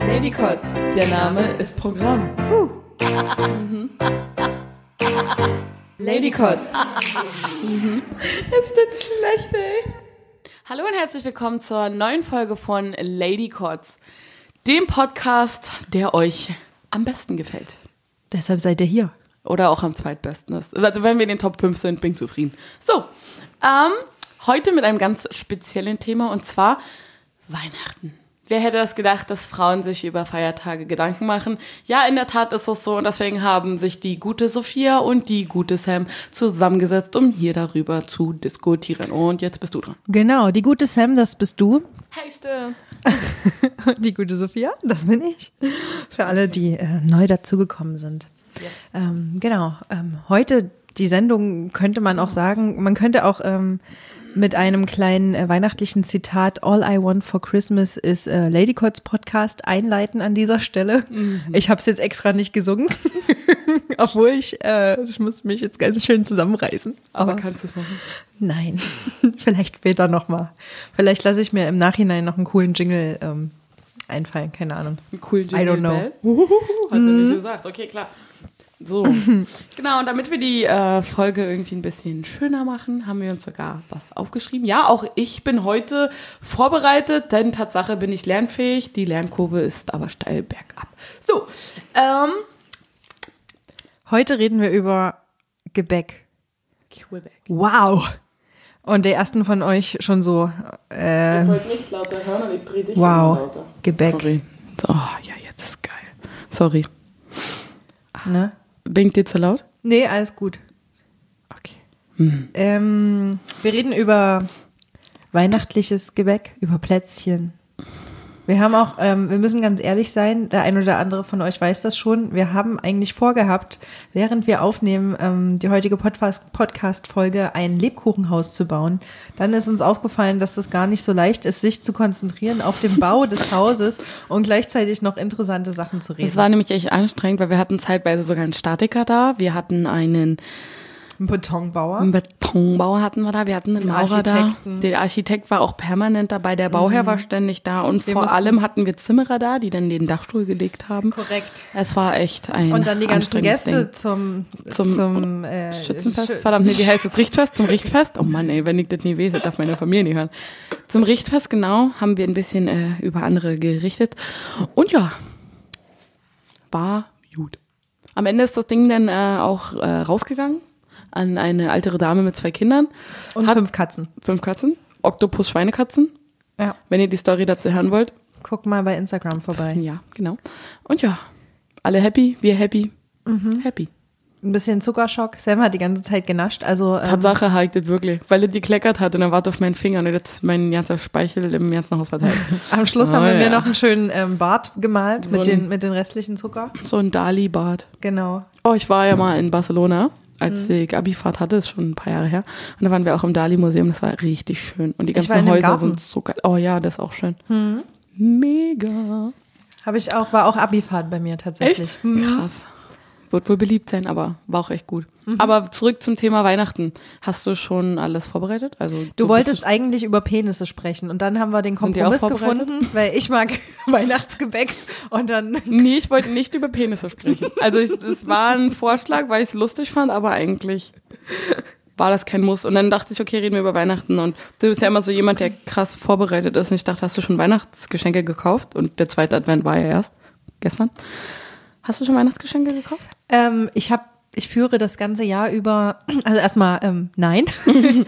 Ladycots, der Name ist Programm. Ladycots. Es tut schlecht, ey. Hallo und herzlich willkommen zur neuen Folge von Lady Cots, dem Podcast, der euch am besten gefällt. Deshalb seid ihr hier. Oder auch am zweitbesten ist. Also wenn wir in den Top 5 sind, bin ich zufrieden. So, ähm, heute mit einem ganz speziellen Thema und zwar Weihnachten. Wer hätte das gedacht, dass Frauen sich über Feiertage Gedanken machen? Ja, in der Tat ist es so und deswegen haben sich die gute Sophia und die gute Sam zusammengesetzt, um hier darüber zu diskutieren. Und jetzt bist du dran. Genau, die gute Sam, das bist du. Hey. Und die gute Sophia, das bin ich. Für alle, die äh, neu dazugekommen sind. Ähm, genau, ähm, heute die Sendung könnte man auch sagen, man könnte auch ähm, mit einem kleinen äh, weihnachtlichen Zitat All I Want for Christmas is äh, Lady Cots Podcast einleiten an dieser Stelle. Ich habe es jetzt extra nicht gesungen, obwohl ich, äh, ich muss mich jetzt ganz schön zusammenreißen. Aber kannst du es machen? Nein, vielleicht später noch mal. Vielleicht lasse ich mir im Nachhinein noch einen coolen Jingle ähm, einfallen, keine Ahnung. Einen coolen I don't know. Bell? Hast du nicht gesagt. Okay, klar. So. genau, und damit wir die äh, Folge irgendwie ein bisschen schöner machen, haben wir uns sogar was aufgeschrieben. Ja, auch ich bin heute vorbereitet, denn Tatsache bin ich lernfähig. Die Lernkurve ist aber steil bergab. So, ähm, Heute reden wir über Gebäck. Quebec. Wow. Und der ersten von euch schon so, äh, wollte nicht lauter hören, aber ich drehe dich wow, Gebäck. Sorry. So, oh, ja, jetzt ist geil. Sorry. Ne? Bin dir zu laut? Nee, alles gut. Okay. Ähm, wir reden über weihnachtliches Gebäck, über Plätzchen. Wir haben auch, ähm, wir müssen ganz ehrlich sein, der ein oder andere von euch weiß das schon. Wir haben eigentlich vorgehabt, während wir aufnehmen, ähm, die heutige Podcast- Podcast-Folge ein Lebkuchenhaus zu bauen. Dann ist uns aufgefallen, dass es gar nicht so leicht ist, sich zu konzentrieren auf den Bau des Hauses und gleichzeitig noch interessante Sachen zu reden. Es war nämlich echt anstrengend, weil wir hatten zeitweise sogar einen Statiker da. Wir hatten einen ein Betonbauer. Einen Betonbauer hatten wir da, wir hatten einen Den Maurer da. Mhm. Der Architekt war auch permanent dabei, der Bauherr war ständig da und Wir vor allem hatten wir Zimmerer da, die dann den Dachstuhl gelegt haben. Korrekt. Es war echt ein Und dann die ganzen Gäste Ding. zum, Zum- zum, äh, Schützenfest, Schü- verdammt, nee, wie heißt es? Richtfest? Zum Richtfest? Oh Mann, ey, wenn ich das nie weiß, das darf meine Familie nicht hören. Zum Richtfest, genau, haben wir ein bisschen äh, über andere gerichtet. Und ja, war gut. Am Ende ist das Ding dann äh, auch äh, rausgegangen an eine ältere Dame mit zwei Kindern. Und Hat fünf Katzen. fünf Katzen, Oktopus Schweinekatzen, Ja. wenn ihr die Story dazu hören wollt. Guck mal bei Instagram vorbei. Ja, genau. Und ja, alle happy, wir happy, Mhm. happy. Ein bisschen Zuckerschock. Sam hat die ganze Zeit genascht. Also ähm, Tatsache ich das wirklich, weil er die kleckert hat und er war auf meinen Fingern und jetzt mein ganzer Speichel im ganzen Haus verteilt. am Schluss Ah, haben wir mir ja. noch einen schönen ähm, Bart gemalt So mit, ein- den, mit den restlichen Zucker. so ein Dali-Bart. Genau. Oh, ich war ja mal in Barcelona, als ich Abifahrt hatte, ist schon ein paar Jahre her. Und da waren wir auch im Dali-Museum, das war richtig schön. Und die ganzen Häuser sind so geil. Oh ja, das ist auch schön. Mega. Habe ich auch, war auch Abifahrt bei mir tatsächlich. Hm. Krass. Wird wohl beliebt sein, aber war auch echt gut. Aber zurück zum Thema Weihnachten. Hast du schon alles vorbereitet? Also Du so wolltest bist eigentlich über Penisse sprechen und dann haben wir den Kompromiss gefunden, weil ich mag Weihnachtsgebäck und dann Nee, ich wollte nicht über Penisse sprechen. Also ich, es war ein Vorschlag, weil ich es lustig fand, aber eigentlich war das kein Muss. Und dann dachte ich, okay, reden wir über Weihnachten. Und du bist ja immer so jemand, der krass vorbereitet ist. Und ich dachte, hast du schon Weihnachtsgeschenke gekauft? Und der zweite Advent war ja erst gestern. Hast du schon Weihnachtsgeschenke gekauft? Ähm, ich habe, ich führe das ganze Jahr über, also erstmal ähm, nein,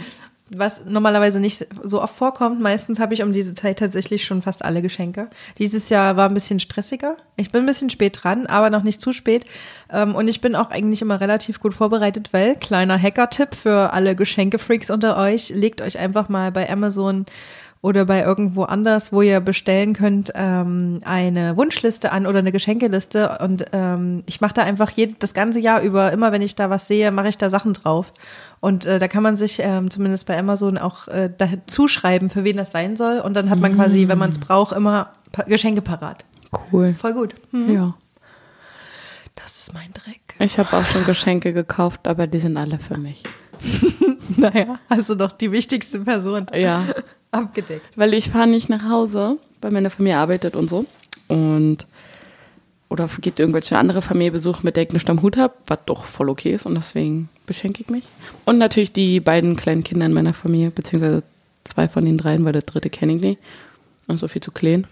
was normalerweise nicht so oft vorkommt. Meistens habe ich um diese Zeit tatsächlich schon fast alle Geschenke. Dieses Jahr war ein bisschen stressiger. Ich bin ein bisschen spät dran, aber noch nicht zu spät. Ähm, und ich bin auch eigentlich immer relativ gut vorbereitet, weil kleiner Hacker-Tipp für alle Geschenkefreaks unter euch: Legt euch einfach mal bei Amazon oder bei irgendwo anders, wo ihr bestellen könnt, ähm, eine Wunschliste an oder eine Geschenkeliste. Und ähm, ich mache da einfach jed das ganze Jahr über, immer wenn ich da was sehe, mache ich da Sachen drauf. Und äh, da kann man sich ähm, zumindest bei Amazon auch äh, da zuschreiben, für wen das sein soll. Und dann hat man quasi, wenn man es braucht, immer pa Geschenke parat. Cool. Voll gut. Hm. Ja. Das ist mein Dreck. Ich habe auch schon Geschenke gekauft, aber die sind alle für mich. Naja, also doch die wichtigste Person Ja. abgedeckt. Weil ich fahre nicht nach Hause, weil meine Familie arbeitet und so. Und oder geht irgendwelche andere Familie besuchen, mit der ich nichts am Hut habe, was doch voll okay ist und deswegen beschenke ich mich. Und natürlich die beiden kleinen Kinder in meiner Familie, beziehungsweise zwei von den dreien, weil der dritte kenne ich nicht. Und so viel zu klein.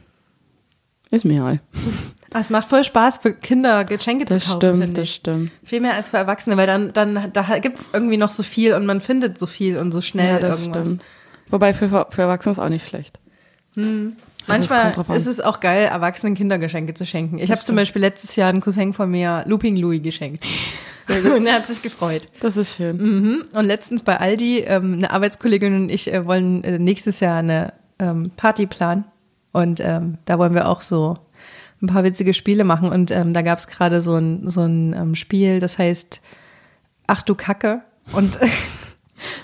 Ist mir egal. Ah, Es macht voll Spaß für Kinder Geschenke Das zu kaufen, stimmt, finde das ich. stimmt. Viel mehr als für Erwachsene, weil dann, dann da gibt es irgendwie noch so viel und man findet so viel und so schnell Ja, das irgendwas. stimmt. Wobei für, für Erwachsene ist auch nicht schlecht. Also es Manchmal ist es auch geil, Erwachsenen Kindergeschenke zu schenken. Ich habe zum Beispiel letztes Jahr einen Cousin von mir Looping Louis geschenkt. Und er hat sich gefreut. Das ist schön. Mhm. Und letztens bei Aldi, ähm, eine Arbeitskollegin und ich äh, wollen äh, nächstes Jahr eine ähm, Party planen. Und ähm, da wollen wir auch so ein paar witzige Spiele machen. Und ähm, da gab es gerade so ein, so ein ähm, Spiel, das heißt Ach du Kacke. Und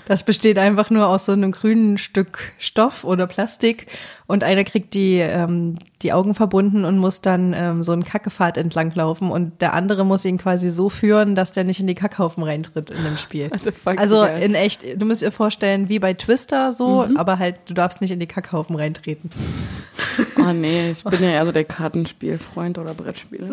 das besteht einfach nur aus so einem grünen Stück Stoff oder Plastik. Und einer kriegt die, ähm, die Augen verbunden und muss dann ähm, so einen Kackepfad entlang laufen. Und der andere muss ihn quasi so führen, dass der nicht in die Kackhaufen reintritt in dem Spiel. also in echt, du musst dir vorstellen, wie bei Twister so, aber halt, du darfst nicht in die Kackhaufen reintreten. Oh nee, ich bin ja eher so der Kartenspielfreund oder Brettspieler.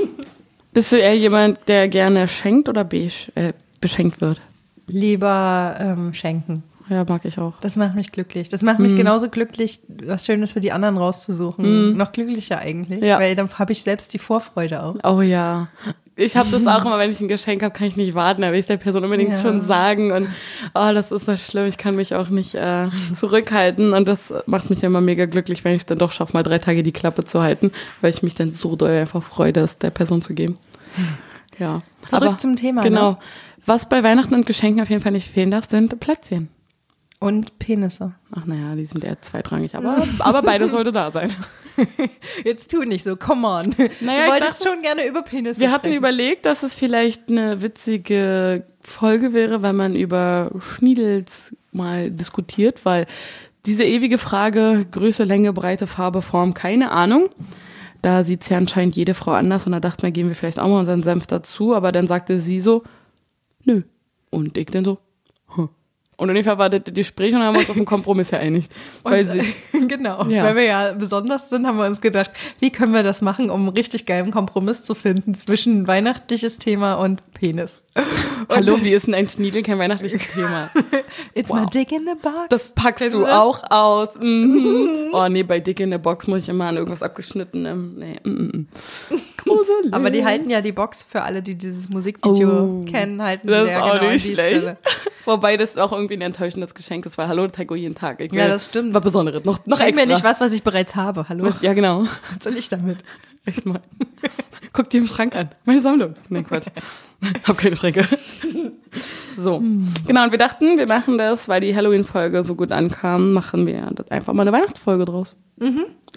Bist du eher jemand, der gerne schenkt oder besch äh, beschenkt wird? Lieber ähm, schenken. Ja, mag ich auch. Das macht mich glücklich. Das macht mich Mhm. genauso glücklich, was Schönes für die anderen rauszusuchen. Noch glücklicher eigentlich, Ja. weil dann habe ich selbst die Vorfreude auch. Oh ja. Ich habe das auch immer, wenn ich ein Geschenk habe, kann ich nicht warten. Da will ich der Person unbedingt Ja. schon sagen. Und oh, das ist so schlimm. Ich kann mich auch nicht äh, zurückhalten. Und das macht mich immer mega glücklich, wenn ich es dann doch schaffe, mal drei Tage die Klappe zu halten, weil ich mich dann so doll einfach freue, das der Person zu geben. Ja. Zurück zum Thema, Genau. ne? Was bei Weihnachten und Geschenken auf jeden Fall nicht fehlen darf, sind Plätzchen. Und Penisse. Ach naja, die sind eher zweitrangig, aber, aber beides sollte da sein. Jetzt tu nicht so, come on. Naja, du ich wolltest dachte- schon gerne über Penisse Wir hatten sprechen. überlegt, dass es vielleicht eine witzige Folge wäre, wenn man über Schniedels mal diskutiert, weil diese ewige Frage, Größe, Länge, Breite, Farbe, Form, keine Ahnung. Da sieht es ja anscheinend jede Frau anders und da dachten wir, geben wir vielleicht auch mal unseren Senf dazu, aber dann sagte sie so, nö. Und ich dann so, hm. Und ungefähr war das Gespräch und dann haben wir uns auf einen Kompromiss geeinigt. Weil sie, genau, Ja. weil wir ja besonders sind, haben wir uns gedacht, wie können wir das machen, um einen richtig geilen Kompromiss zu finden zwischen weihnachtliches Thema und Penis. hallo, wie ist denn ein Schniedel kein weihnachtliches Thema? It's Wow. my dick in the box. Das packst Kennst du das? auch aus. Mhm. Oh nee, bei Dick in der Box muss ich immer an irgendwas abgeschnittenem. Nee, mm, mm, mm. Gruselig. Aber die halten ja die Box für alle, die dieses Musikvideo Oh. kennen, halten das sehr ist auch genau nicht die schlecht. Stelle. Wobei das auch irgendwie ein enttäuschendes Geschenk ist, weil hallo, das ich jeden Tag. Ich Ja, das stimmt. Was Besonderes. Noch, noch Schenk extra. mir nicht was, was ich bereits habe. Hallo. Ja, genau. Was soll ich damit? Echt mal. Guck dir im Schrank an. Meine Sammlung. Nee, Quatsch. Hab keine Schränke. So. Genau, und wir dachten, wir machen das, weil die Halloween-Folge so gut ankam, machen wir das einfach mal eine Weihnachtsfolge draus.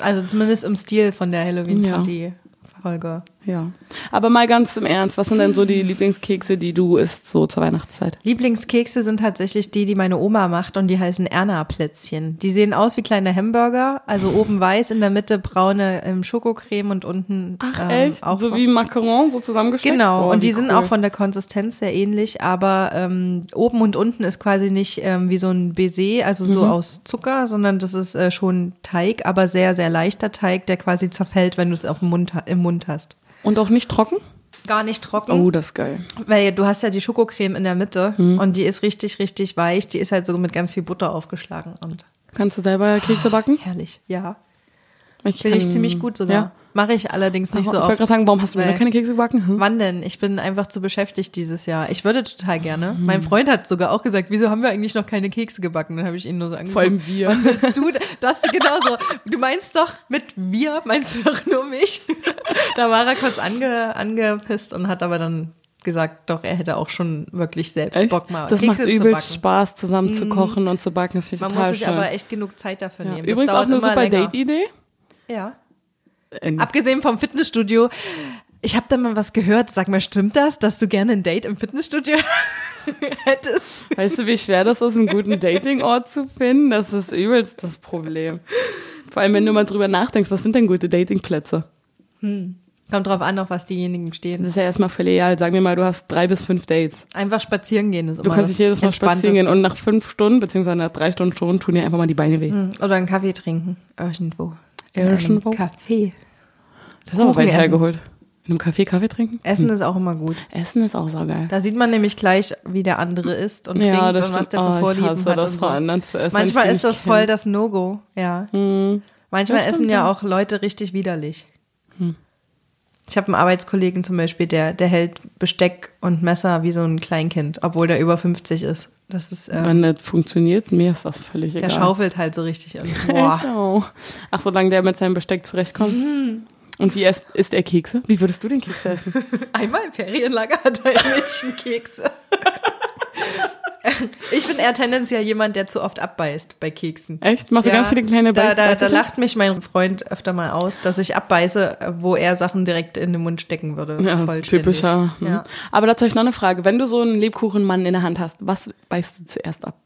Also zumindest im Stil von der Halloween-Party-Folge. Ja. Aber mal ganz im Ernst, was sind denn so die Lieblingskekse, die du isst so zur Weihnachtszeit? Lieblingskekse sind tatsächlich die, die meine Oma macht und die heißen Erna-Plätzchen. Die sehen aus wie kleine Hamburger, also oben weiß, in der Mitte braune ähm, Schokocreme und unten Ach ähm, echt? auch so wie Macaron, so zusammengesteckt? Genau, Oh, und die sind cool. auch von der Konsistenz sehr ähnlich, aber ähm, oben und unten ist quasi nicht ähm, wie so ein Baiser, also so Mhm. aus Zucker, sondern das ist äh, schon Teig, aber sehr, sehr leichter Teig, der quasi zerfällt, wenn du es auf dem Mund, im Mund hast. Und auch nicht trocken? Gar nicht trocken, Oh, das ist geil. weil du hast ja die Schokocreme in der Mitte Mhm. und die ist richtig, richtig weich. Die ist halt so mit ganz viel Butter aufgeschlagen und Kannst du selber Kekse backen? herrlich, ja. Ich Finde ich ziemlich gut sogar. Ja. Mache ich allerdings nicht ich so wollte oft. gerade sagen, warum hast du mir keine Kekse gebacken? Hm? Wann denn? Ich bin einfach zu beschäftigt dieses Jahr. Ich würde total gerne. Mhm. Mein Freund hat sogar auch gesagt, wieso haben wir eigentlich noch keine Kekse gebacken? Dann habe ich ihn nur so angeguckt. Vor allem wir. Wann willst du das genauso? Du meinst doch mit wir, meinst du doch nur mich? da war er kurz ange, angepisst und hat aber dann gesagt, doch, er hätte auch schon wirklich selbst Echt? Bock mal das Kekse macht zu übelst backen. Mhm. Spaß, zusammen zu kochen und zu backen. Das finde ich Man total muss sich schön. aber echt genug Zeit dafür ja. nehmen. Übrigens auch eine super. Date-Idee. Ja. Abgesehen vom Fitnessstudio. Ich habe da mal was gehört. Sag mal, stimmt das, dass du gerne ein Date im Fitnessstudio hättest? Weißt du, wie schwer das ist, einen guten Datingort zu finden? Das ist übelst das Problem. Vor allem, wenn du mal drüber nachdenkst, was sind denn gute Datingplätze? Kommt drauf an, auf was diejenigen Das stehen. ist ja erstmal völlig egal. Sagen wir mal, du hast drei bis fünf Dates. Einfach spazieren gehen ist Du immer kannst das dich jedes Mal spazieren gehen und nach fünf Stunden, beziehungsweise nach drei Stunden schon, tun dir einfach mal die Beine weh. Hm, Oder einen Kaffee trinken. Irgendwo. Einem Café. Das ist aber weit hergeholt. In einem Café Kaffee trinken? Essen ist auch immer gut. Essen ist auch saugeil. Da sieht man nämlich gleich, wie der andere isst und trinkt und was der für Oh, Vorlieben hat. das, und vor so. anderen zu essen, Manchmal ist das voll das No-Go, ja. Hm. Manchmal Das essen stimmt, ja ja. auch Leute richtig widerlich. Ich habe einen Arbeitskollegen zum Beispiel, der, der hält Besteck und Messer wie so ein Kleinkind, obwohl der über 50 ist. Das ist, ähm, Wenn das funktioniert, mir ist das völlig der egal. schaufelt halt so richtig. Und, boah. Oh. Ach, solange der mit seinem Besteck zurechtkommt. Mhm. Und wie isst, isst er Kekse? Wie würdest du den Keks essen? Einmal im Ferienlager hat ein Mädchen Kekse. Ich bin eher tendenziell jemand, der zu oft abbeißt bei Keksen. Echt? Machst du ganz viele kleine da, da, da Beißerchen? lacht mich mein Freund öfter mal aus, dass ich abbeiße, wo er Sachen direkt in den Mund stecken würde. Ja, typischer. hm. Ja. Aber dazu habe ich noch eine Frage. Wenn du so einen Lebkuchenmann in der Hand hast, was beißt du zuerst ab?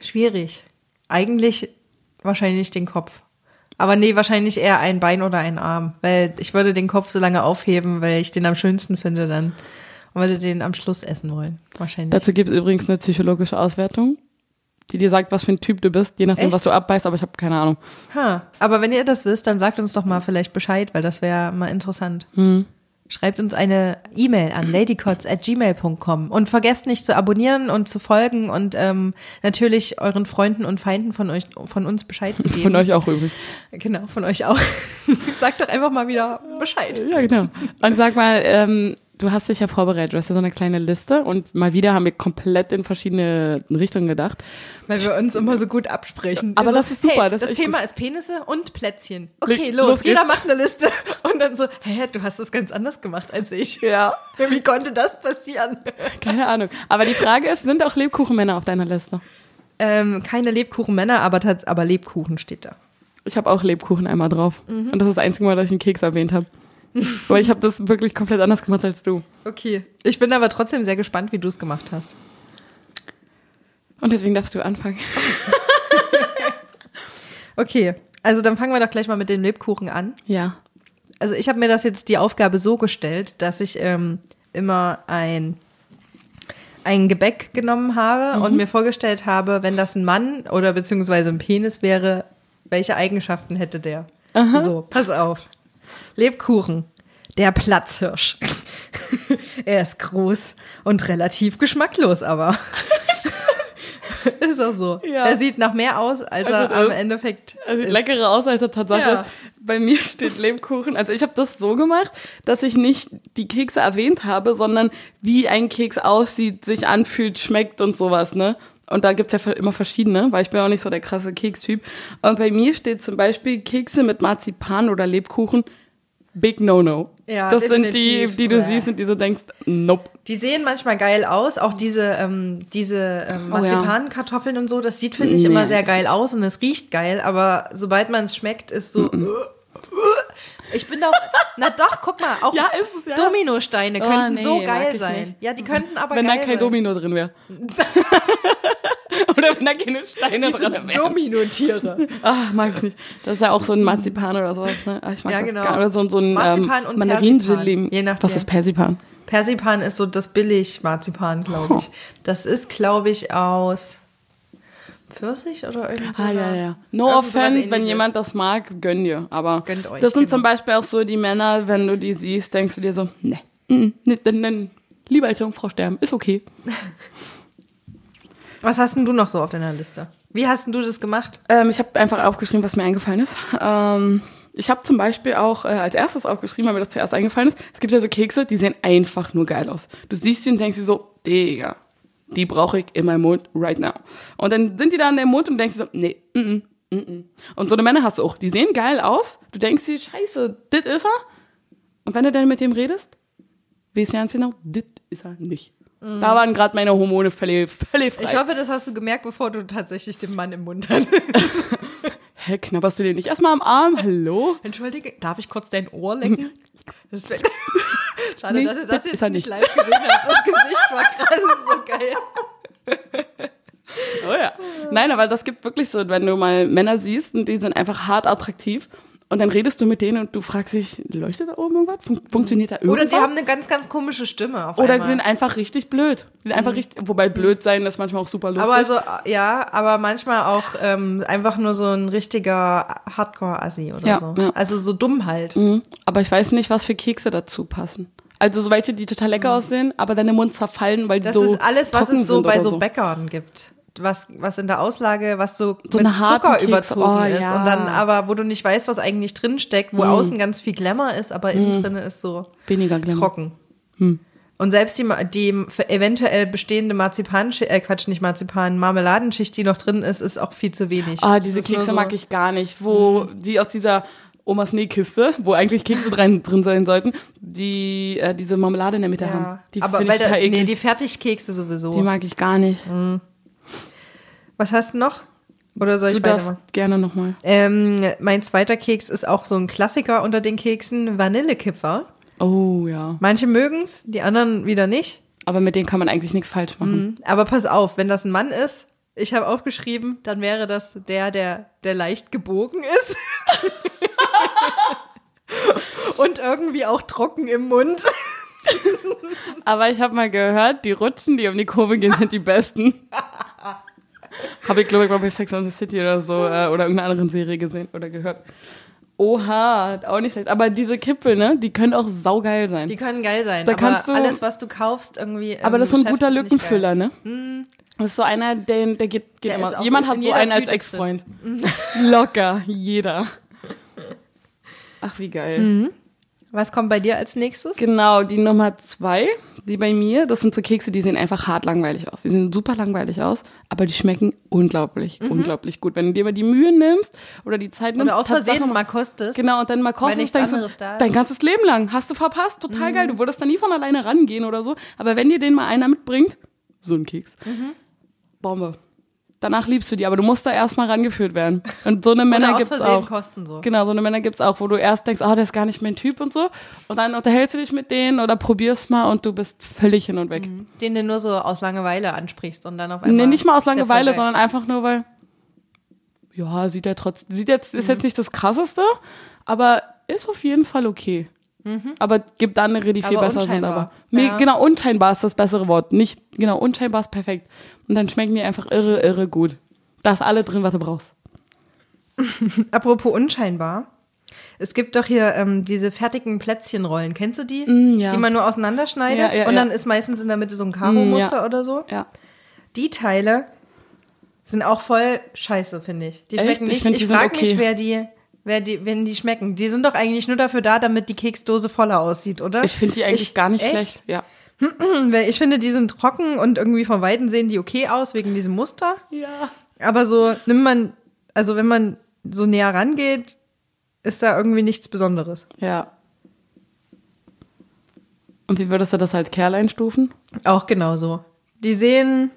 Schwierig. Eigentlich wahrscheinlich den Kopf. Aber nee, wahrscheinlich eher ein Bein oder ein Arm. Weil ich würde den Kopf so lange aufheben, weil ich den am schönsten finde dann. Und würde den am Schluss essen wollen. Wahrscheinlich. Dazu gibt es übrigens eine psychologische Auswertung, die dir sagt, was für ein Typ du bist, je nachdem, Echt? was du abbeißt, aber ich habe keine Ahnung. Ha. Aber wenn ihr das wisst, dann sagt uns doch mal vielleicht Bescheid, weil das wäre mal interessant. Hm. Schreibt uns eine E-Mail an ladycots.gmail.com und vergesst nicht zu abonnieren und zu folgen und ähm, natürlich euren Freunden und Feinden von euch, von uns Bescheid zu geben. Von euch auch übrigens. Genau, von euch auch. Sagt doch einfach mal wieder Bescheid. Ja, genau. Und sag mal, ähm, du hast dich ja vorbereitet, du hast ja so eine kleine Liste und mal wieder haben wir komplett in verschiedene Richtungen gedacht. Weil wir uns immer so gut absprechen. Aber Wir das ist super, Hey, das das ist Thema ist Penisse und Plätzchen. Okay, los, los jeder macht eine Liste. Und dann so, hä, du hast das ganz anders gemacht als ich. Ja. Wie konnte das passieren? Keine Ahnung. Aber die Frage ist, sind auch Lebkuchenmänner auf deiner Liste? Ähm, keine Lebkuchenmänner, aber, aber Lebkuchen steht da. Ich habe auch Lebkuchen einmal drauf. Und das ist das einzige Mal, dass ich einen Keks erwähnt habe. Aber ich habe das wirklich komplett anders gemacht als du. Okay. Ich bin aber trotzdem sehr gespannt, wie du es gemacht hast. Und deswegen darfst du anfangen. Okay, also dann fangen wir doch gleich mal mit dem Lebkuchen an. Ja. Also ich habe mir das jetzt die Aufgabe so gestellt, dass ich ähm, immer ein ein Gebäck genommen habe und mir vorgestellt habe, wenn das ein Mann oder beziehungsweise ein Penis wäre, welche Eigenschaften hätte der? So, pass auf. Lebkuchen. Der Platzhirsch. er ist groß und relativ geschmacklos, aber. ist auch so. Ja. Er sieht nach mehr aus, als Also er das- am Endeffekt Er sieht ist. leckerer aus als er Tatsache. Ja. Bei mir steht Lebkuchen. Also ich habe das so gemacht, dass ich nicht die Kekse erwähnt habe, sondern wie ein Keks aussieht, sich anfühlt, schmeckt und sowas, ne? Und da gibt's ja immer verschiedene, weil ich bin auch nicht so der krasse Kekstyp. Und bei mir steht zum Beispiel Kekse mit Marzipan oder Lebkuchen. Big No-No. Ja, das sind die, die du siehst und die so denkst, nope. Die sehen manchmal geil aus, auch diese, ähm, diese ähm, Oh. Marzipankartoffeln und so, das sieht, finde ich, Nee, immer sehr geil aus und es riecht geil, aber sobald man es schmeckt, ist so. Ich bin doch. Na doch, guck mal, auch Ja, es, ja. Dominosteine Oh, könnten nee, so geil sein. nicht. Ja, die könnten aber wenn geil da kein sein. Domino drin wäre. Oder wenn da keine Steine Die drin sind wären. Dominotiere. Ah, mag ich nicht. Das ist ja auch so ein Marzipan oder sowas, ne? Ah, Ich mag Ja, das genau. gar Oder so, so ein Marzipan ähm, und Mandarinengelee. Je nachdem. Was ist Persipan? Persipan ist so das Billig-Marzipan, glaube ich. Das ist, glaube ich, aus Pfirsich oder irgend so Ah, ja, ja. No offense, wenn jemand das mag, gönn dir. Aber Gönnt euch, das sind genau. zum Beispiel auch so die Männer, wenn du die siehst, denkst du dir so, ne, mm, ne, dann, dann lieber als Jungfrau sterben, ist okay. Was hast denn du noch so auf deiner Liste? Wie hast denn du das gemacht? Ähm, ich habe einfach aufgeschrieben, was mir eingefallen ist. Ähm, ich habe zum Beispiel auch äh, als erstes aufgeschrieben, weil mir das zuerst eingefallen ist. Es gibt ja so Kekse, die sehen einfach nur geil aus. Du siehst sie und denkst dir so, Digga, die brauche ich in meinem Mund right now. Und dann sind die da in deinem Mund und denkst dir so, nee, mm, mm, mm, mm. Und so eine Männer hast du auch, die sehen geil aus. Du denkst dir, scheiße, dit ist er. Und wenn du dann mit dem redest, weißt du ganz genau, dit ist er nicht. Da waren gerade meine Hormone völlig, völlig frei. Ich hoffe, das hast du gemerkt, bevor du tatsächlich den Mann im Mund hattest. Hä, knabberst du den nicht erstmal am Arm? Hallo? Entschuldige, darf ich kurz dein Ohr lecken? Das Schade, Nee, dass ihr das das jetzt ist nicht nicht. live gesehen habt. Das Gesicht war gerade so geil. Oh ja. Nein, aber das gibt wirklich so, wenn du mal Männer siehst und die sind einfach hart attraktiv Und dann redest du mit denen und du fragst dich, leuchtet da oben irgendwas? Fun funktioniert da irgendwas? Oder die haben eine ganz, ganz komische Stimme auf Oder einmal. sie sind einfach richtig blöd. Sie sind einfach richtig, wobei blöd sein ist manchmal auch super lustig. aber so, ja, aber manchmal auch ähm, einfach nur so ein richtiger Hardcore-Assi oder Ja, so. ja. Also so dumm halt. Mhm. Aber ich weiß nicht, was für Kekse dazu passen. Also so welche, die total lecker aussehen, aber dann im Mund zerfallen, weil die Das so ist alles, was es so bei oder so, Bäckern gibt. Was, was in der Auslage, was so, So mit Zucker überzogen Oh, ist. ja. Und dann aber, wo du nicht weißt, was eigentlich drin steckt, wo außen ganz viel Glamour ist, aber innen drin ist so Weniger Glamour. trocken. Und selbst die, die eventuell bestehende Marzipan, äh Quatsch, nicht Marzipan, Marmeladenschicht, die noch drin ist, ist auch viel zu wenig. Ah, diese Kekse so- mag ich gar nicht, wo die aus dieser Omas Nähkiste, wo eigentlich Kekse drin, drin sein sollten, die äh, diese Marmelade in der Mitte haben. Ja, Die aber weil ich total da, nee, die Fertigkekse sowieso. die mag ich gar nicht. Was hast du noch? Oder soll Du ich darfst weitermachen? gerne nochmal. Ähm, mein zweiter Keks ist auch so ein Klassiker unter den Keksen, Vanillekipferl. Oh ja. Manche mögen's, die anderen wieder nicht. Aber mit denen kann man eigentlich nichts falsch machen. Aber pass auf, wenn das ein Mann ist, ich habe aufgeschrieben, dann wäre das der, der, der leicht gebogen ist. Und irgendwie auch trocken im Mund. Aber ich habe mal gehört, die Rutschen, die um die Kurve gehen, sind die besten. habe ich, glaube ich, mal bei Sex and the City oder so äh, oder irgendeiner anderen Serie gesehen oder gehört. Oha, auch nicht schlecht. Aber diese Kippel, ne, die können auch saugeil sein. Die können geil sein. Da aber kannst du- alles, was du kaufst, irgendwie. Aber das ist so ein guter Lückenfüller, ne? Das ist so einer, der, der geht, geht Der immer. Jemand hat so einen als Ex-Freund. Locker, jeder. Ach, wie geil. Mhm. Was kommt bei dir als nächstes? Genau, die Nummer zwei, die bei mir, das sind so Kekse, die sehen einfach hart langweilig aus. Die sehen super langweilig aus, aber die schmecken unglaublich, unglaublich gut. Wenn du dir mal die Mühe nimmst oder die Zeit nimmst, Mhm. Oder aus Versehen mal kostest. Genau, und dann mal kostest, denkst du, da. Mhm. dein ganzes Leben lang. Hast du verpasst, total geil. Du würdest da nie von alleine rangehen oder so. Aber wenn dir den mal einer mitbringt, so ein Keks, Mhm. Bombe. Danach liebst du die, aber du musst da erstmal rangeführt werden. Und so eine Männer gibt's Versehen auch. kosten so. Genau, so eine Männer gibt's auch, wo du erst denkst, oh, der ist gar nicht mein Typ und so. Und dann unterhältst du dich mit denen oder probierst mal und du bist völlig hin und weg. Den du nur so aus Langeweile ansprichst und dann auf einmal. Nee, nicht mal aus Langeweile, sondern einfach nur, weil, ja, sieht er trotzdem, sieht jetzt, ist Mhm. jetzt nicht das krasseste, aber ist auf jeden Fall okay. Aber gibt andere, die viel Mhm. Aber besser sind, aber. Ja. Genau, unscheinbar ist das bessere Wort. Nicht, genau, unscheinbar ist perfekt. Und dann schmecken die einfach irre, irre gut. Da ist alle drin, was du brauchst. Apropos unscheinbar. Es gibt doch hier ähm, diese fertigen Plätzchenrollen. Kennst du die? Mm, ja. Die man nur auseinanderschneidet Ja, ja, und dann ist meistens in der Mitte so ein Karo-Muster Mm, oder so. Ja. Die Teile sind auch voll scheiße, finde ich. Die Echt? schmecken Ich nicht. Ich, die sind frage mich, okay. wer die, wer die, wenn die schmecken. Die sind doch eigentlich nur dafür da, damit die Keksdose voller aussieht, oder? Ich finde die eigentlich Ich- gar nicht echt? schlecht. Ja. Weil Ich finde, die sind trocken und irgendwie von Weitem sehen die okay aus wegen diesem Muster. Ja. Aber so nimmt man, also wenn man so näher rangeht, ist da irgendwie nichts Besonderes. Ja. Und wie würdest du das als Kerl einstufen? Auch genauso. Die sehen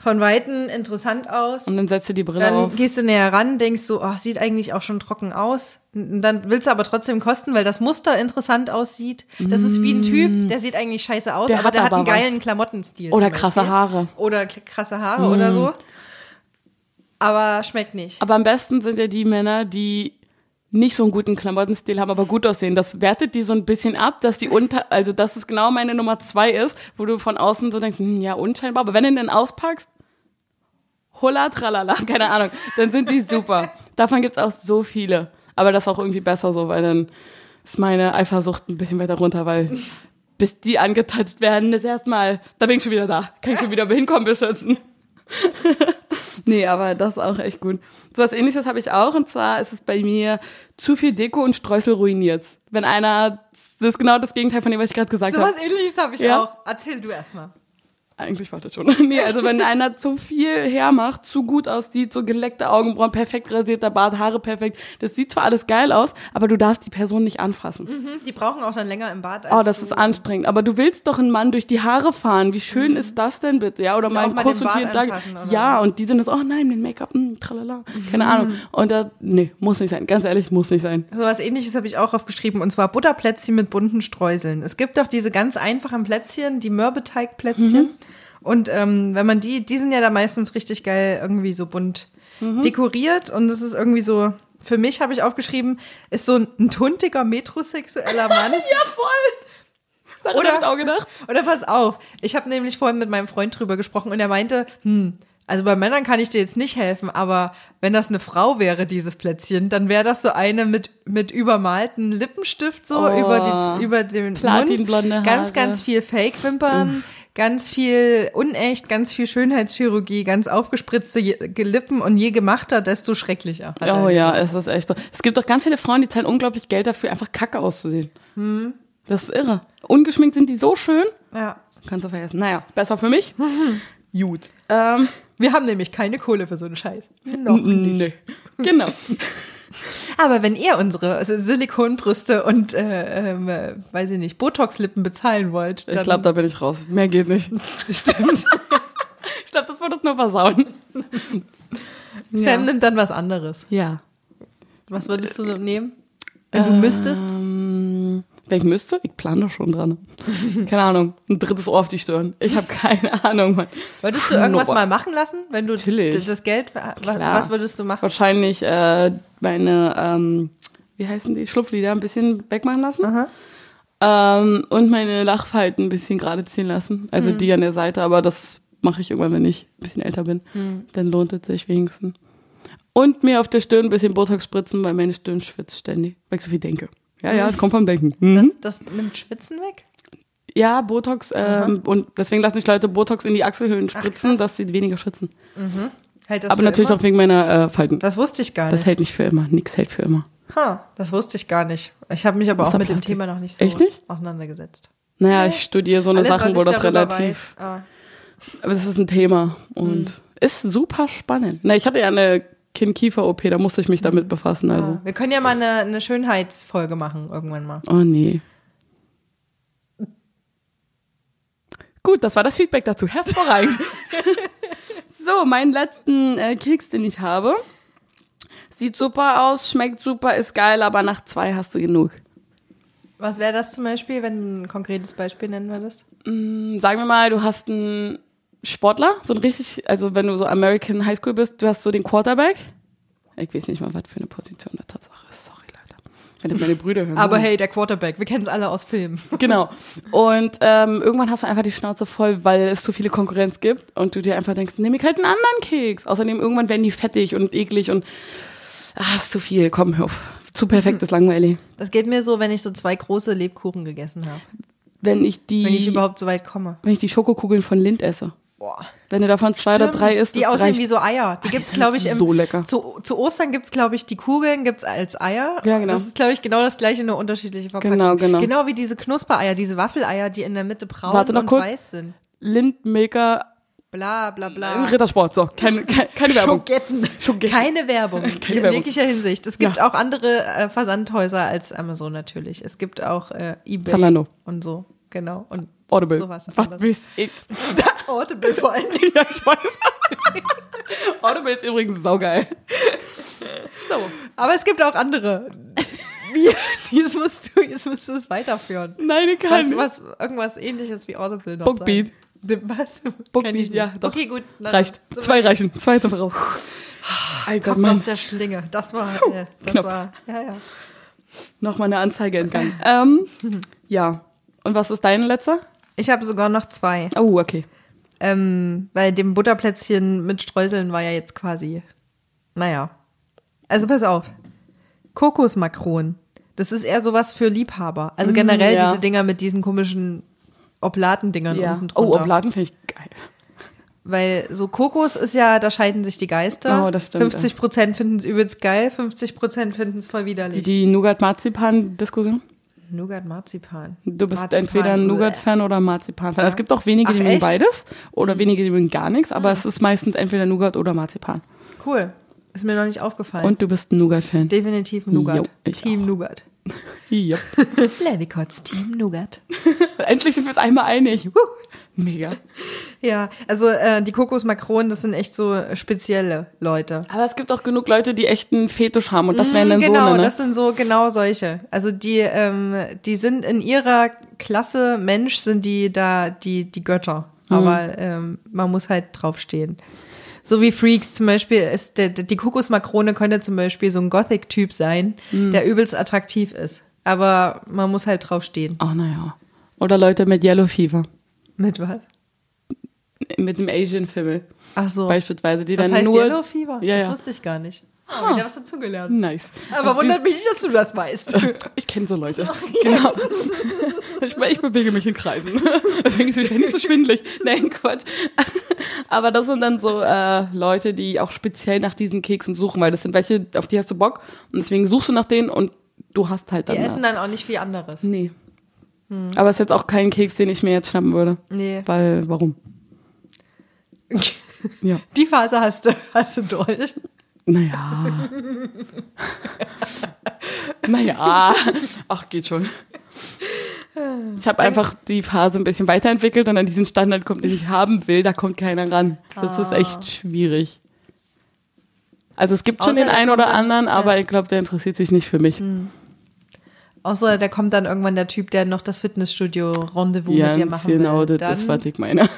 von Weitem interessant aus. Und dann setzt du die Brille dann auf. gehst du näher ran, denkst so, oh, sieht eigentlich auch schon trocken aus. Und dann willst du aber trotzdem kosten, weil das Muster interessant aussieht. Das ist wie ein Typ, der sieht eigentlich scheiße aus, Mm. Der aber hat der hat einen geilen was. Klamottenstil. Oder krasse. Haare. Mm. Oder krasse Haare oder so. Aber schmeckt nicht. Aber am besten sind ja die Männer, die nicht so einen guten Klamottenstil haben, aber gut aussehen. Das wertet die so ein bisschen ab, dass die unter, also dass es genau meine Nummer zwei ist, wo du von außen so denkst, hm, ja, unscheinbar. Aber wenn du den auspackst, holla tralala, keine Ahnung, dann sind die super. Davon gibt's auch so viele. Aber das ist auch irgendwie besser so, weil dann ist meine Eifersucht ein bisschen weiter runter, weil bis die angetatscht werden, ist erstmal, da bin ich schon wieder da. Kann ich schon wieder hinkommen beschützen. Nee, aber das ist auch echt gut. So was ähnliches habe ich auch und zwar ist es bei mir zu viel Deko und Streusel ruiniert. Wenn einer, das ist genau das Gegenteil von dem, was ich gerade gesagt So habe. was ähnliches habe ich Ja. auch. Erzähl du erstmal. Eigentlich wartet schon. nee, also wenn einer zu viel hermacht, zu gut aussieht, so geleckte Augenbrauen, perfekt rasierter Bart, Haare perfekt, das sieht zwar alles geil aus, aber du darfst die Person nicht anfassen. Mhm, Die brauchen auch dann länger im Bad. Als Oh, das ist anstrengend. Aber du willst doch einen Mann durch die Haare fahren. Wie schön ist das denn bitte? Ja, oder mal auch einen mal Kuss und vielen Dank. Ja, und die sind jetzt, oh nein, den Make-up, mh, tralala. Keine Ahnung. Und da, nee, muss nicht sein. Ganz ehrlich, muss nicht sein. So was ähnliches habe ich auch aufgeschrieben, und zwar Butterplätzchen mit bunten Streuseln. Es gibt doch diese ganz einfachen Plätzchen, die Mürbeteigplätzchen. Mhm. Und ähm, wenn man die, die sind ja da meistens richtig geil irgendwie so bunt Mhm. dekoriert und es ist irgendwie so, für mich habe ich aufgeschrieben, ist so ein, tuntiger metrosexueller Mann. Ja, voll. Daran Oder- ich auch gedacht. Oder pass auf, ich habe nämlich vorhin mit meinem Freund drüber gesprochen und er meinte, hm, also bei Männern kann ich dir jetzt nicht helfen, aber wenn das eine Frau wäre, dieses Plätzchen, dann wäre das so eine mit, mit übermalten Lippenstift so Oh. über, die, über den Mund. Ganz, ganz viel Fake-Wimpern, ganz viel unecht, ganz viel Schönheitschirurgie, ganz aufgespritzte Lippen und je gemachter, desto schrecklicher. er Oh ja, gesagt. es ist echt so. Es gibt doch ganz viele Frauen, die zahlen unglaublich Geld dafür, einfach kacke auszusehen. Hm. Das ist irre. Ungeschminkt sind die so schön. ja. Kannst du vergessen. Naja, besser für mich. Gut. Ähm, Wir haben nämlich keine Kohle für so einen Scheiß. Noch nee. Genau. Aber wenn ihr unsere Silikonbrüste und, äh, ähm, äh, weiß ich nicht, Botox-Lippen bezahlen wollt, dann Ich glaube, da bin ich raus. Mehr geht nicht. stimmt. Ich glaube, das wird es nur versauen. Sam nimmt dann was anderes. Ja. Was würdest du nehmen? Wenn du müsstest? Wenn ich müsste, ich plane da schon dran. Keine Ahnung. Ein drittes Ohr auf die Stirn. Ich habe keine Ahnung, Mann. Würdest du irgendwas mal machen lassen, wenn du Natürlich. das Geld, wa- Klar. was würdest du machen? Wahrscheinlich äh, meine, ähm, wie heißen die, Schlupflider ein bisschen wegmachen lassen. Ähm, und meine Lachfalten ein bisschen gerade ziehen lassen. Also die an der Seite, aber das mache ich irgendwann, wenn ich ein bisschen älter bin. Dann lohnt es sich wenigstens. Und mir auf der Stirn ein bisschen Botox spritzen, weil meine Stirn schwitzt ständig, weil ich so viel denke. Ja, ja, kommt vom Denken. Mhm. Das, das nimmt Schwitzen weg? Ja, Botox. Ähm, und deswegen lassen sich Leute Botox in die Achselhöhlen spritzen, krass. dass sie weniger schwitzen. Hält das Aber für natürlich immer? auch wegen meiner äh, Falten. Das, Das wusste ich gar nicht. hält nicht für immer. Nix hält für immer. Ha, das wusste ich gar nicht. Ich habe mich aber auch mit dem. Thema noch nicht so Echt nicht? auseinandergesetzt. Naja, Nee. ich studiere so eine Alles, Sachen, wo das relativ. ah. Aber das ist ein Thema und ist super spannend. Na, ich hatte ja eine Kinn-Kiefer-OP, da musste ich mich damit befassen. Also. Ah, Wir können ja mal eine, eine Schönheitsfolge machen, irgendwann mal. Oh nee. Gut, das war das Feedback dazu. Hervorragend. so, meinen letzten äh, Keks, den ich habe. Sieht super aus, schmeckt super, ist geil, aber nach zwei hast du genug. Was wäre das zum Beispiel, wenn du ein konkretes Beispiel nennen würdest? Mm, Sagen wir mal, du hast einen Sportler, so ein richtig, also wenn du so American Highschool bist, du hast so den Quarterback. Ich weiß nicht mal, was für eine Position der Tatsache ist. Sorry, Leute. Wenn das meine Brüder hören. Aber hey, der Quarterback, wir kennen es alle aus Filmen. Genau. Und ähm, irgendwann hast du einfach die Schnauze voll, weil es zu viele Konkurrenz gibt und du dir einfach denkst, nehme ich halt einen anderen Keks. Außerdem irgendwann werden die fettig und eklig und ah, ist zu viel. Komm, hör auf. Zu perfekt ist langweilig. Das geht mir so, wenn ich so zwei große Lebkuchen gegessen habe. Wenn ich die, Wenn ich überhaupt so weit komme. wenn ich die Schokokugeln von Lind esse. Boah. Wenn du davon zwei oder drei isst, die aussehen reicht. wie so Eier. Die Ah, gibt's glaube ich, im, so lecker. Zu, zu Ostern gibt's glaube ich, die Kugeln gibt's als Eier. Ja, genau. Das ist, glaube ich, genau das gleiche, nur unterschiedliche Verpackungen. Genau, genau. Genau wie diese Knuspereier, diese Waffeleier, die in der Mitte braun Warte noch und kurz. weiß sind. Lindmaker Bla, bla, bla. Rittersport. So, keine, keine, keine Werbung. Schogetten. Schogetten. Keine Werbung. Keine in Werbung. jeglicher Hinsicht. Es gibt auch andere äh, Versandhäuser als Amazon natürlich. Es gibt auch äh, eBay Zalando. und so. Genau. Und Audible. sowas. Was willst ich? Audible vor allem. ja, ich weiß. Audible ist übrigens saugeil. So. Aber es gibt auch andere. Wie, jetzt musst du, jetzt musst du es weiterführen. Nein, ich kann Was, nicht. was, irgendwas ähnliches wie Audible noch Bookbeat. sein. Was? Bookbeat, ja, doch. Okay, gut. Reicht. Zwei reichen. Zwei zum raus. Alter, Kopf Mann. aus der Schlinge. Das war, äh, das Knapp. war, ja, ja. Nochmal eine Anzeige entgangen. ähm, ja. Und was ist dein letzter? Ich habe sogar noch zwei. Oh, okay. Ähm, weil dem Butterplätzchen mit Streuseln war ja jetzt quasi, naja. Also pass auf. Kokosmakronen. Das ist eher sowas für Liebhaber. Also generell ja. diese Dinger mit diesen komischen Oblatendingern Ja. unten Oh, drunter. Obladen finde ich geil. Weil so Kokos ist ja, da scheiden sich die Geister. Oh, das stimmt, 50 Prozent finden es übelst geil, 50 Prozent finden es voll widerlich. Die Nougat-Marzipan-Diskussion? Nougat Marzipan. Du bist Marzipan, entweder ein. Nougat-Fan oder Marzipan-Fan. Es gibt auch wenige, die mögen? Mhm. beides oder wenige, die mögen gar nichts, aber es ist meistens entweder Nougat oder Marzipan. Cool. Ist mir noch nicht aufgefallen. Und du bist ein Nougat-Fan. Definitiv Nougat. Jo, Team Nougat. Ja. Ladycots Team Nougat. Endlich sind wir uns einmal einig. Mega. Ja, also äh, die Kokosmakronen, das sind echt so spezielle Leute. Aber es gibt auch genug Leute, die echt einen Fetisch haben und das wären dann genau, so eine, ne? das sind so genau solche. Also die, ähm, die sind in ihrer Klasse Mensch, sind die da die, die Götter. Mhm. Aber ähm, man muss halt draufstehen. So wie Freaks zum Beispiel ist der, die Kokosmakrone könnte zum Beispiel so ein Gothic-Typ sein, Hm. der übelst attraktiv ist. Aber man muss halt drauf stehen. Ach, naja. Oder Leute mit Yellow Fever. Mit was? Mit dem Asian-Fimmel. Ach so. Beispielsweise, die Das dann heißt nur. Yellow Fever? Ja, das ja. wusste ich gar nicht. Oh, wieder was dazugelernt. Nice. Aber Die- wundert mich nicht, dass du das weißt. Ich kenne so Leute. Genau. Ich, ich bewege mich in Kreisen. Deswegen ist es ständig so schwindelig. Nein, Quatsch. Aber das sind dann so äh, Leute, die auch speziell nach diesen Keksen suchen, weil das sind welche, auf die hast du Bock. Und deswegen suchst du nach denen und du hast halt Die dann. essen dann auch nicht viel anderes. Nee. Aber es ist jetzt auch kein Keks, den ich mir jetzt schnappen würde. Nee. Weil, warum? Ja. Die Phase hast du, hast du durch. Naja. naja. Ach, geht schon. Ich habe einfach die Phase ein bisschen weiterentwickelt und an diesen Standard kommt, den ich haben will, da kommt keiner ran. Das ist echt schwierig. Also es gibt schon Außer den einen oder anderen, aber ja. ich glaube, der interessiert sich nicht für mich. Außer da kommt dann irgendwann der Typ, der noch das Fitnessstudio-Rendezvous mit dir machen genau, will. das ist, Dann, was ich meine.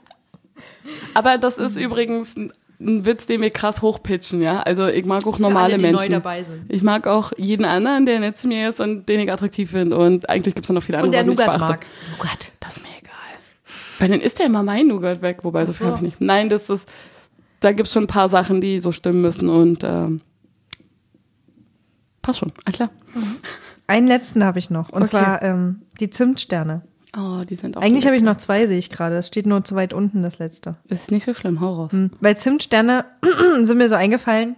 aber das ist übrigens ein, Witz, den wir krass hochpitchen, ja. Also ich mag auch normale alle, Menschen. Ich mag auch jeden anderen, der nett zu mir ist und den ich attraktiv finde. Und eigentlich gibt es noch viele andere, und der Nougat mag. Nougat. Das ist mir egal. Weil dann ist der immer mein Nougat weg, wobei das so. habe ich nicht. Nein, das ist, da gibt es schon ein paar Sachen, die so stimmen müssen und ähm, passt schon, alles klar. Einen letzten habe ich noch. Und Okay. zwar ähm, die Zimtsterne. Oh, die sind auch. Eigentlich habe ich noch zwei, sehe ich gerade. Das steht nur zu weit unten, das letzte. Ist nicht so schlimm, hau raus. Hm. Weil Zimtsterne sind mir so eingefallen.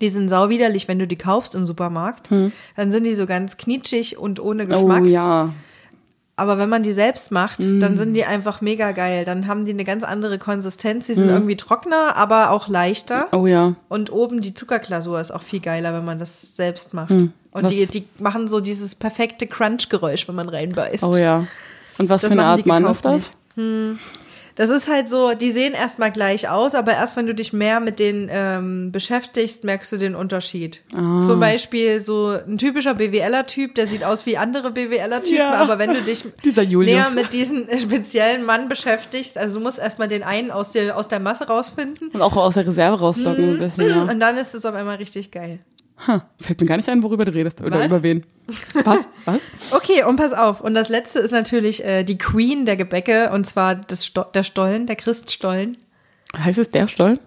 Die sind sauwiderlich, wenn du die kaufst im Supermarkt. Dann sind die so ganz knietschig und ohne Geschmack. Oh ja. Aber wenn man die selbst macht, dann sind die einfach mega geil. Dann haben die eine ganz andere Konsistenz. Die sind irgendwie trockener, aber auch leichter. Oh ja. Und oben die Zuckerglasur ist auch viel geiler, wenn man das selbst macht. Was- Und die, die machen so dieses perfekte Crunch-Geräusch, wenn man reinbeißt. Oh ja. Und was Das für eine Art Mann ist das? nicht. Das ist halt so, die sehen erstmal gleich aus, aber erst wenn du dich mehr mit denen ähm, beschäftigst, merkst du den Unterschied. Ah. Zum Beispiel so ein typischer BWLer-Typ, der sieht aus wie andere BWLer-Typen, Ja. aber wenn du dich näher mit diesem speziellen Mann beschäftigst, also du musst erstmal den einen aus der, aus der Masse rausfinden Und auch aus der Reserve rauslocken ein bisschen, ja. und dann ist es auf einmal richtig geil. Ha, fällt mir gar nicht ein, worüber du redest. Oder Was? über wen. Was? Was? Okay, und pass auf. Und das letzte ist natürlich äh, die Queen der Gebäcke, und zwar das Sto der Stollen, der Christstollen. Heißt es der Stollen?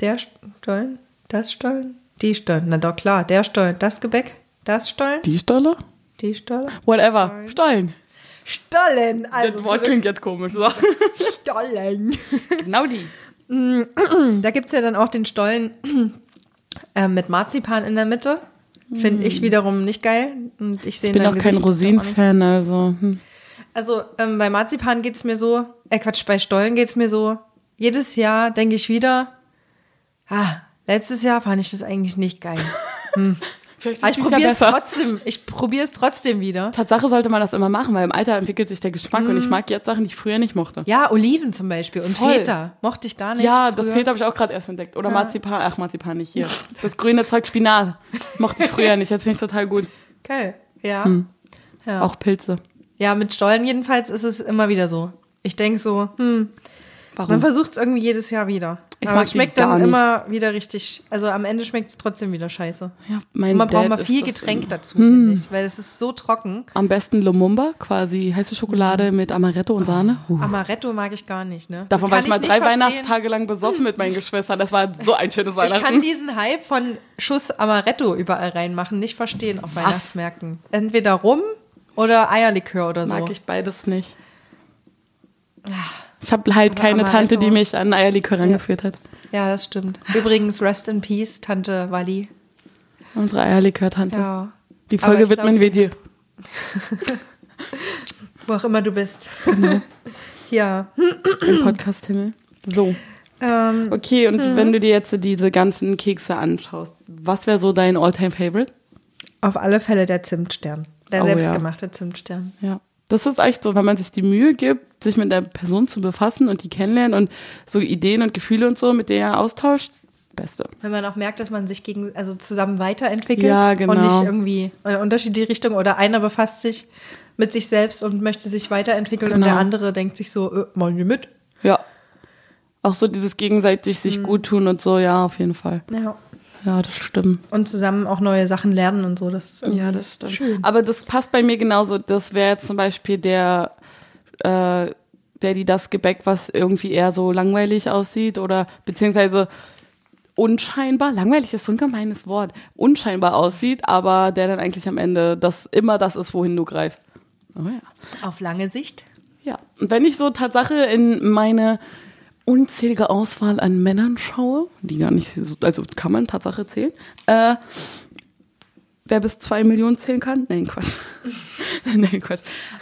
Der Stollen, das Stollen, die Stollen. Na doch klar, der Stollen, das Gebäck, das Stollen, Die Stolle? die Stollen. Whatever. Stollen. Stollen, also das Wort klingt jetzt komisch. So. Stollen. genau die. Da gibt's ja dann auch den Stollen äh, mit Marzipan in der Mitte. Finde ich wiederum nicht geil. Und ich sehe Ich bin in auch kein Gesicht nicht. Rosinen-Fan, also. Hm. Also ähm, bei Marzipan geht's mir so, äh Quatsch, bei Stollen geht's mir so, jedes Jahr denke ich wieder, ah, letztes Jahr fand ich das eigentlich nicht geil. Vielleicht Aber ich probiere es trotzdem, ich probiere es trotzdem wieder. Tatsache sollte man das immer machen, weil im Alter entwickelt sich der Geschmack und ich mag jetzt Sachen, die ich früher nicht mochte. Ja, Oliven zum Beispiel und Voll. Feta mochte ich gar nicht. Ja, das früher. Feta habe ich auch gerade erst entdeckt. Oder Marzipan, ach Marzipan nicht hier. Das grüne Zeug Spinat mochte ich früher nicht, jetzt finde ich total gut. Geil. Ja. ja. Auch Pilze. Ja, mit Stollen jedenfalls ist es immer wieder so. Ich denke so, hm, Warum? man versucht es irgendwie jedes Jahr wieder. Ich Aber es schmeckt dann immer wieder richtig, also am Ende schmeckt es trotzdem wieder scheiße. ja, mein Und man braucht Dad mal ist viel Getränk immer. dazu, finde ich, weil es ist so trocken. Am besten Lumumba, quasi heiße Schokolade mit Amaretto und Sahne. Uh. Amaretto mag ich gar nicht, ne? Davon war ich mal drei verstehen. Weihnachtstage lang besoffen mit meinen Geschwistern. Das war so ein schönes Ich kann Weihnachten. diesen Hype von Schuss Amaretto überall reinmachen nicht verstehen auf Weihnachtsmärkten. Entweder Rum oder Eierlikör oder so. Mag ich beides nicht. Ich habe halt Aber keine Tante, die mich an Eierlikör rangeführt hat. Ja, das stimmt. Übrigens, Rest in Peace, Tante Wally. Unsere Eierlikör-Tante. Ja. Die Folge widmen glaub, wir dir. Wo auch immer du bist. ja. Im Podcast-Himmel. So. Ähm, Okay, und Hm. wenn du dir jetzt diese ganzen Kekse anschaust, was wäre so dein All-Time-Favorite? auf alle Fälle der Zimtstern. Der Oh, selbstgemachte Zimtstern. Ja. Das ist echt so, wenn man sich die Mühe gibt, sich mit der Person zu befassen und die kennenlernen und so Ideen und Gefühle und so mit der austauscht, Beste. Wenn man auch merkt, dass man sich gegen, also zusammen weiterentwickelt Ja, genau. und nicht irgendwie in unterschiedliche Richtung oder einer befasst sich mit sich selbst und möchte sich weiterentwickeln und Genau. der andere denkt sich so, äh, wollen wir mit? Ja. Auch so dieses gegenseitig sich gut tun und so, ja, auf jeden Fall. Ja. Ja, das stimmt. Und zusammen auch neue Sachen lernen und so. Das ist Ja, das stimmt. Schön. Aber das passt bei mir genauso. Das wäre jetzt zum Beispiel der, äh, der, die das Gebäck, was irgendwie eher so langweilig aussieht oder beziehungsweise unscheinbar, langweilig ist so ein gemeines Wort, unscheinbar aussieht, aber der dann eigentlich am Ende das immer das ist, wohin du greifst. Oh ja. Auf lange Sicht. Ja. Und wenn ich so Tatsache in meine unzählige Auswahl an Männern schaue, die gar nicht, so- also kann man Tatsache zählen, äh, wer bis zwei Millionen zählen kann? Nein, Quatsch. Nein, Quatsch.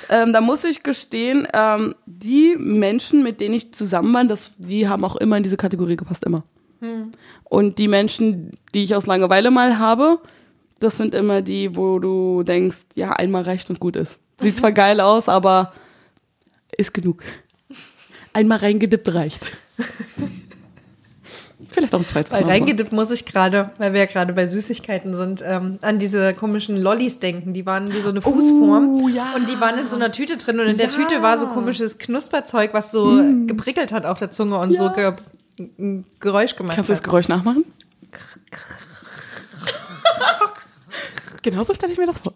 Ähm, da muss ich gestehen, ähm, die Menschen, mit denen ich zusammen war, das, die haben auch immer in diese Kategorie gepasst, immer. Und die Menschen, die ich aus Langeweile mal habe, das sind immer die, wo du denkst, ja, einmal reicht und gut ist. Sieht zwar geil aus, aber ist genug. Einmal reingedippt reicht. Vielleicht auch ein zweites Weil Mal. reingedippt muss ich gerade, weil wir ja gerade bei Süßigkeiten sind, ähm, an diese komischen Lollis denken. Die waren wie so eine Fußform. Oh, ja. Und die waren in so einer Tüte drin. Und in der Ja. Tüte war so komisches Knusperzeug, was so geprickelt hat auf der Zunge und so ge ein Geräusch gemacht Kannst du das hat. Geräusch nachmachen? Genauso stelle ich mir das vor.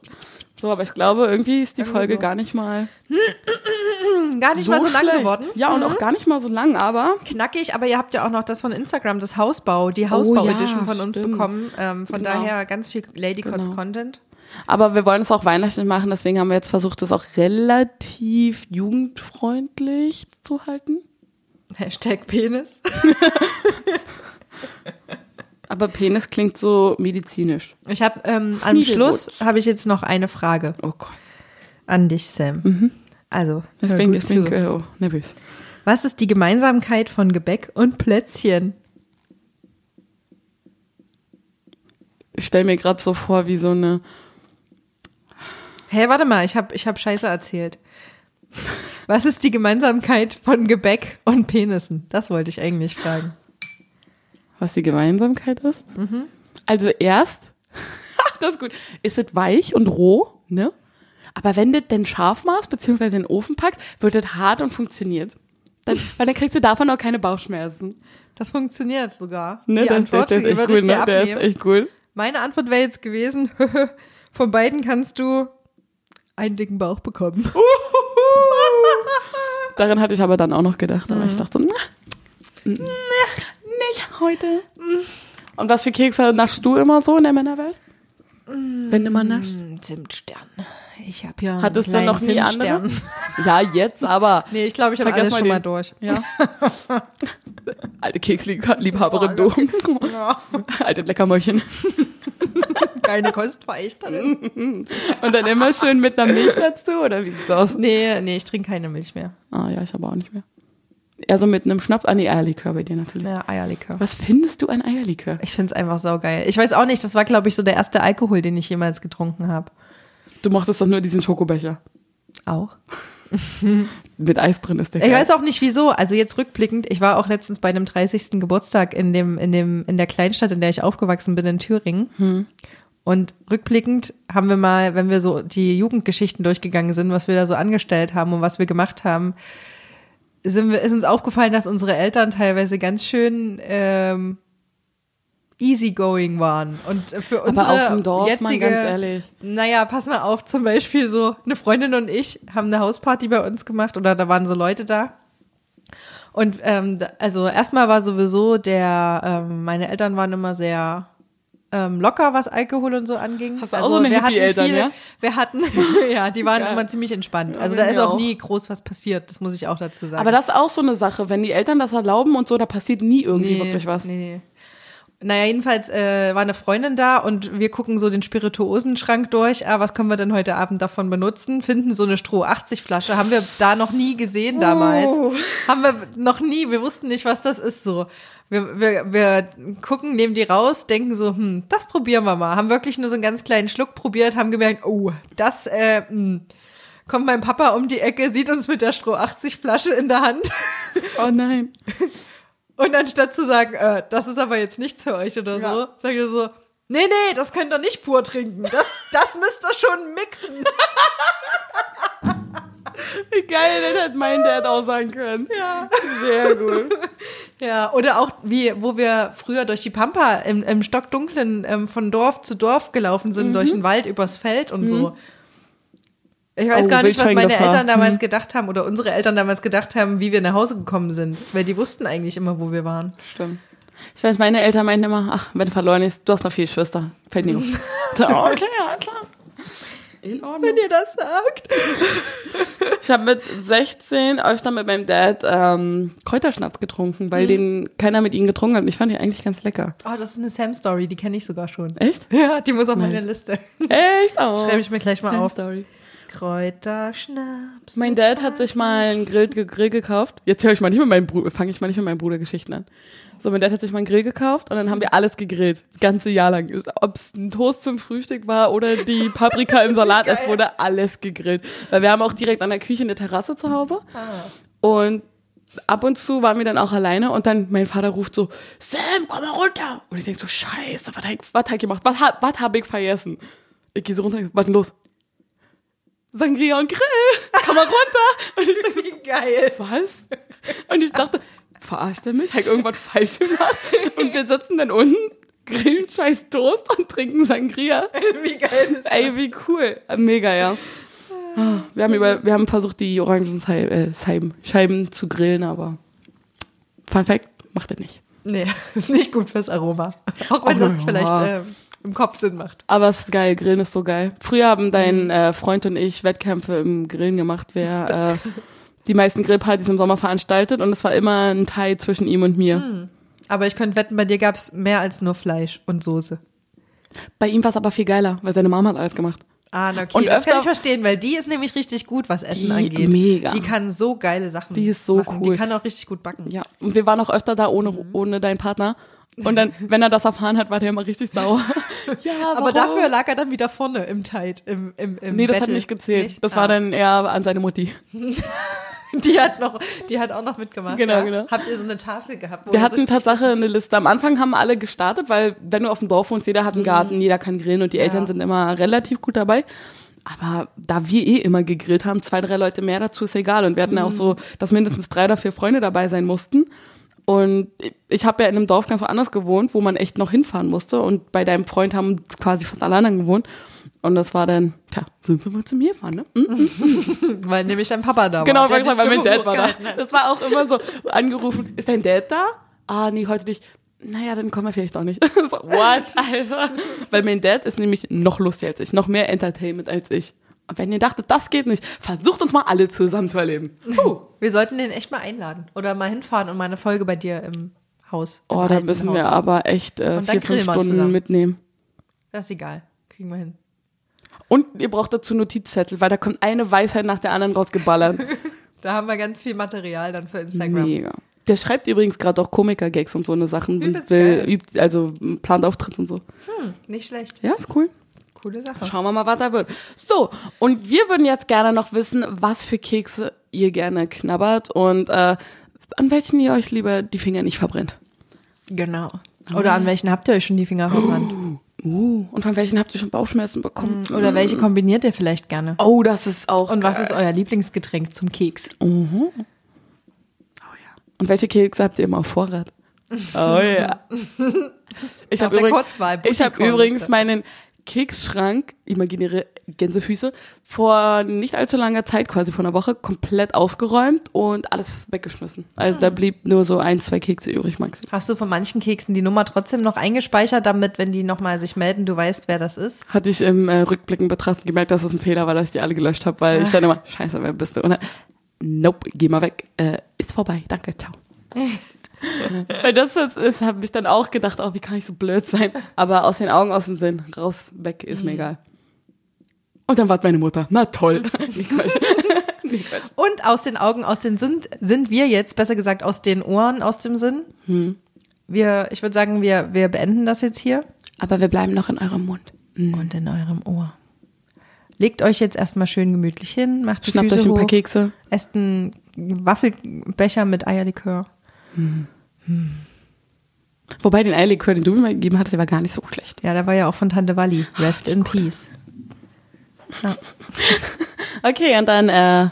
So, aber ich glaube, irgendwie ist die Irgendwie Folge so. gar nicht mal Gar nicht mal so lang schlecht. geworden. Ja, und auch gar nicht mal so lang, aber Knackig, aber ihr habt ja auch noch das von Instagram, das Hausbau, die Hausbau-Edition von uns stimmt. bekommen. Ähm, von Genau. daher ganz viel Ladycots Genau. Content. Aber wir wollen es auch weihnachtlich machen, deswegen haben wir jetzt versucht, das auch relativ jugendfreundlich zu halten. Hashtag Penis. Aber Penis klingt so medizinisch. Ich habe ähm, am. Schluss habe ich jetzt noch eine Frage Oh Gott. an dich, Sam. Also, hör Deswegen, zu. äh, oh, nervös. was ist die Gemeinsamkeit von Gebäck und Plätzchen? Ich stelle mir gerade so vor, wie so eine. Hä, warte mal, ich habe ich hab Scheiße erzählt. Was ist die Gemeinsamkeit von Gebäck und Penissen? Das wollte ich eigentlich fragen. Was die Gemeinsamkeit ist? Mhm. Also erst, das ist gut, ist es weich und roh, ne? Aber wenn du denn scharf machst, beziehungsweise in den Ofen packst, wird es hart und funktioniert. Dann, weil dann kriegst du davon auch keine Bauchschmerzen. Das funktioniert sogar. Ne? Die Das- Antwort das, das ist echt cool, ich ne? Der ist echt cool. Meine Antwort wäre jetzt gewesen, von beiden kannst du einen dicken Bauch bekommen. Daran hatte ich aber dann auch noch gedacht, aber ich Mhm. dachte, na, nicht heute. Und was für Kekse naschst du immer so in der Männerwelt? Wenn du mal naschst? Zimtstern. Ich habe ja Hattest du einen noch nie andere? Zimtstern. Ja, jetzt, aber. Nee, ich glaube, ich habe alles mal schon den- mal durch. Ja. Alte Keksliebhaberin, du. Alte Leckermäulchen. Keine Kostverächterin. Und dann immer schön mit einer Milch dazu, oder wie sieht's aus? Nee, nee, ich trinke keine Milch mehr. Ah, ja, ich aber auch nicht mehr. Eher so mit einem Schnaps. Ah, nee, Eierlikör bei dir natürlich. Ja, Eierlikör. Was findest du an Eierlikör? Ich find's einfach saugeil. Ich weiß auch nicht, das war, glaube ich, so der erste Alkohol, den ich jemals getrunken habe. Du mochtest doch nur diesen Schokobecher. Auch. Mit Eis drin ist der Ich geil. weiß auch nicht wieso. Also jetzt rückblickend, ich war auch letztens bei einem 30. Geburtstag in dem, in dem, in der Kleinstadt, in der ich aufgewachsen bin, in Thüringen. Und rückblickend haben wir mal, wenn wir so die Jugendgeschichten durchgegangen sind, was wir da so angestellt haben und was wir gemacht haben, sind wir, ist uns aufgefallen, dass unsere Eltern teilweise ganz schön ähm, easygoing waren. Und für unsere Aber auf dem Dorf, jetzige, mal ganz ehrlich. naja, pass mal auf, zum Beispiel so, eine Freundin und ich haben eine Hausparty bei uns gemacht oder da waren so Leute da. Und ähm, also erstmal war sowieso der, ähm, meine Eltern waren immer sehr ähm, locker, was Alkohol und so anging. Hast du auch also so eine wir hatten Hippie-Eltern, viele, ja? Wir hatten, ja, die waren Geil. immer ziemlich entspannt. Ja, Also da ist auch auch. nie groß was passiert, das muss ich auch dazu sagen. Aber das ist auch so eine Sache. Wenn die Eltern das erlauben und so, da passiert nie irgendwie wirklich was. Nee. Naja, jedenfalls äh, war eine Freundin da und wir gucken so den Spirituosenschrank durch. Ah, was können wir denn heute Abend davon benutzen? Finden so eine Stroh 80 Flasche. Haben wir da noch nie gesehen damals. Oh. Haben wir noch nie. Wir wussten nicht, was das ist so. Wir, wir, wir gucken, nehmen die raus, denken so, hm, das probieren wir mal. Haben wirklich nur so einen ganz kleinen Schluck probiert, haben gemerkt, oh, das, äh, hm. Kommt mein Papa um die Ecke, sieht uns mit der Stroh 80 Flasche in der Hand. Oh nein. Und anstatt zu sagen, äh, das ist aber jetzt nichts für euch oder so, Ja. sagt er so, nee, nee, das könnt ihr nicht pur trinken. Das, das müsst ihr schon mixen. Wie geil, das hätte mein Dad auch sagen können. Ja. Sehr gut. Ja, oder auch wie, wo wir früher durch die Pampa im, im Stockdunklen ähm, von Dorf zu Dorf gelaufen sind, durch den Wald übers Feld und so. Ich weiß Oh, gar nicht, was meine. Eltern damals gedacht haben oder unsere Eltern damals gedacht haben, wie wir nach Hause gekommen sind. Weil die wussten eigentlich immer, wo wir waren. Stimmt. Ich weiß, meine Eltern meinten immer, ach, wenn du verloren ist, du hast noch vier Schwester. Fällt nie auf. so, okay, ja, klar. In Ordnung. Wenn ihr das sagt. Ich habe mit 16 öfter mit meinem Dad ähm, Kräuterschnaps getrunken, weil den keiner mit ihnen getrunken hat. Und ich fand die eigentlich ganz lecker. Oh, das ist eine Sam-Story, die kenne ich sogar schon. Echt? Ja, die muss auf meine Liste. Echt? Oh. Schreibe ich mir gleich mal auf. Story. Kräuterschnaps. Mein Dad hat sich mal einen Grill, Grill gekauft. Jetzt höre ich mal nicht mit meinem Bruder, fange ich mal nicht mit meinem Bruder Geschichten an. So, mein Dad hat sich mal einen Grill gekauft und dann haben wir alles gegrillt. Das ganze Jahr lang. Ob es ein Toast zum Frühstück war oder die Paprika im Salat, es wurde alles gegrillt. Weil wir haben auch direkt an der Küche eine Terrasse zu Hause. Und ab und zu waren wir dann auch alleine und dann mein Vater ruft so, Sam, komm mal runter. Und ich denk so, scheiße, was hab ich, was hab ich gemacht? Was, hab- was hab ich vergessen? Ich gehe so runter, was denn los? Sangria und Grill, komm mal runter. Und ich denk so, Geil. was? Und ich dachte, verarscht er mich? Ich irgendwas falsch gemacht? Und wir sitzen dann unten, grillen scheiß Toast und trinken Sangria. Wie geil ist Ey, wie cool. Mega, ja. Wir haben, über, wir haben versucht, die Orangenscheiben äh, zu grillen, aber Fun Fact, macht er nicht. Nee, ist nicht gut fürs Aroma. Auch wenn das vielleicht ähm, im Kopf Sinn macht. Aber es ist geil, Grillen ist so geil. Früher haben dein äh, Freund und ich Wettkämpfe im Grillen gemacht, wer äh, die meisten Grillpartys im Sommer veranstaltet und es war immer ein Teil zwischen ihm und mir. Aber ich könnte wetten, bei dir gab es mehr als nur Fleisch und Soße. Bei ihm war es aber viel geiler, weil seine Mama hat alles gemacht. Ah, okay, Und das kann ich verstehen, weil die ist nämlich richtig gut, was Essen Die angeht. mega. Die kann so geile Sachen Die ist so machen. cool. Die kann auch richtig gut backen. Ja, und wir waren auch öfter da ohne, Mhm. ohne deinen Partner. Und dann, wenn er das erfahren hat, war der immer richtig sauer. ja, Aber warum? dafür lag er dann wieder vorne im Tight, im, im, im Nee, das hat Battle. nicht gezählt. Nicht? Das Ah. war dann eher an seine Mutti. Die hat noch, die hat auch noch mitgemacht. Genau, ja? genau. Habt ihr so eine Tafel gehabt? Wir hatten so Tatsache eine Liste. Am Anfang haben alle gestartet, weil wenn du auf dem Dorf wohnst, jeder hat einen Garten, jeder kann grillen und die Eltern sind immer relativ gut dabei. Aber da wir eh immer gegrillt haben, zwei, drei Leute mehr dazu ist egal. Und wir hatten ja auch so, dass mindestens drei oder vier Freunde dabei sein mussten. Und ich habe ja in einem Dorf ganz woanders gewohnt, wo man echt noch hinfahren musste. Und bei deinem Freund haben quasi fast alle anderen gewohnt. Und das war dann, tja, sind sie mal zu mir fahren, ne? Hm? Weil nämlich dein Papa da Genau, war. weil, der die weil mein Dad war da. Das war auch immer so angerufen, ist dein Dad da? Ah, nee, heute nicht. Naja, dann kommen wir vielleicht auch nicht. What, Alter? Weil mein Dad ist nämlich noch lustiger als ich, noch mehr Entertainment als ich. Und wenn ihr dachtet, das geht nicht, versucht uns mal alle zusammen zu erleben. Puh. Wir sollten den echt mal einladen. Oder mal hinfahren und mal eine Folge bei dir im Haus. im Oh, da müssen Haus wir machen. aber echt äh, vier, fünf Stunden zusammen. mitnehmen. Das ist egal. Kriegen wir hin. Und ihr braucht dazu Notizzettel, weil da kommt eine Weisheit nach der anderen rausgeballert. Da haben wir ganz viel Material dann für Instagram. Mega. Der schreibt übrigens gerade auch Komiker-Gags und so eine Sachen. Übelst Will, geil. übt, also plant Auftritt und so. Hm, nicht schlecht. Ja, ist cool. Coole Sache. Schauen wir mal, was da wird. So, und wir würden jetzt gerne noch wissen, was für Kekse ihr gerne knabbert und äh, an welchen ihr euch lieber die Finger nicht verbrennt. Genau. Oder an welchen habt ihr euch schon die Finger verbrannt? Uh, und von welchen habt ihr schon Bauchschmerzen bekommen? Oder welche kombiniert ihr vielleicht gerne? Oh, das ist auch. Und was geil. ist euer Lieblingsgetränk zum Keks? Oh ja. Und welche Kekse habt ihr immer auf Vorrat? Oh ja. Ich habe übrigens, ich hab übrigens meinen Keksschrank, imaginäre Gänsefüße, vor nicht allzu langer Zeit, quasi vor einer Woche, komplett ausgeräumt und alles weggeschmissen. Also Ah. da blieb nur so ein, zwei Kekse übrig, Maxi. Hast du von manchen Keksen die Nummer trotzdem noch eingespeichert, damit, wenn die nochmal sich melden, du weißt, wer das ist? Hatte ich im äh, Rückblicken betrachtet gemerkt, dass es ein Fehler war, dass ich die alle gelöscht habe, weil ich dann immer, scheiße, wer bist du? Und dann, nope, geh mal weg. Äh, ist vorbei, danke, ciao. Weil das ist, ist habe ich dann auch gedacht, oh, wie kann ich so blöd sein? Aber aus den Augen, aus dem Sinn, raus, weg, ist mir egal. Und dann war meine Mutter, na toll. Und aus den Augen, aus den sind, sind wir jetzt, besser gesagt, aus den Ohren, aus dem Sinn. Wir, ich würde sagen, wir, wir beenden das jetzt hier. Aber wir bleiben noch in eurem Mund. Und in eurem Ohr. Legt euch jetzt erstmal schön gemütlich hin, macht die Schnappt Füße euch ein paar hoch, Kekse. esst einen Waffelbecher mit Eierlikör. Wobei den Eierlikör, den du mir gegeben hattest, der war gar nicht so schlecht. Ja, der war ja auch von Tante Walli. Rest in Peace. Okay, und dann äh,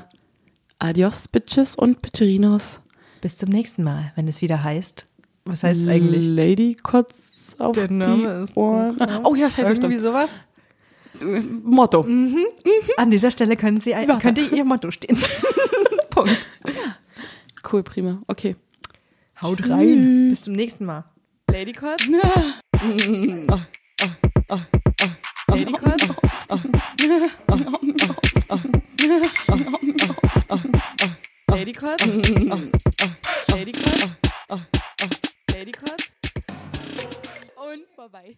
adios, Bitches und Bitcherinos. bis zum nächsten Mal, wenn es wieder heißt. Was heißt es eigentlich? Lady Kotz auf Der Name die ist Ohren. Oh ja, scheiße, Irgendwie stimmt. sowas. Motto. An dieser Stelle können Sie, könnte Ihr Motto stehen. Punkt. Cool, prima. Okay. Haut rein. Bis zum nächsten Mal. Ladycord? Ladycord? Ladycord? Ladycord? Ladycord? Und vorbei.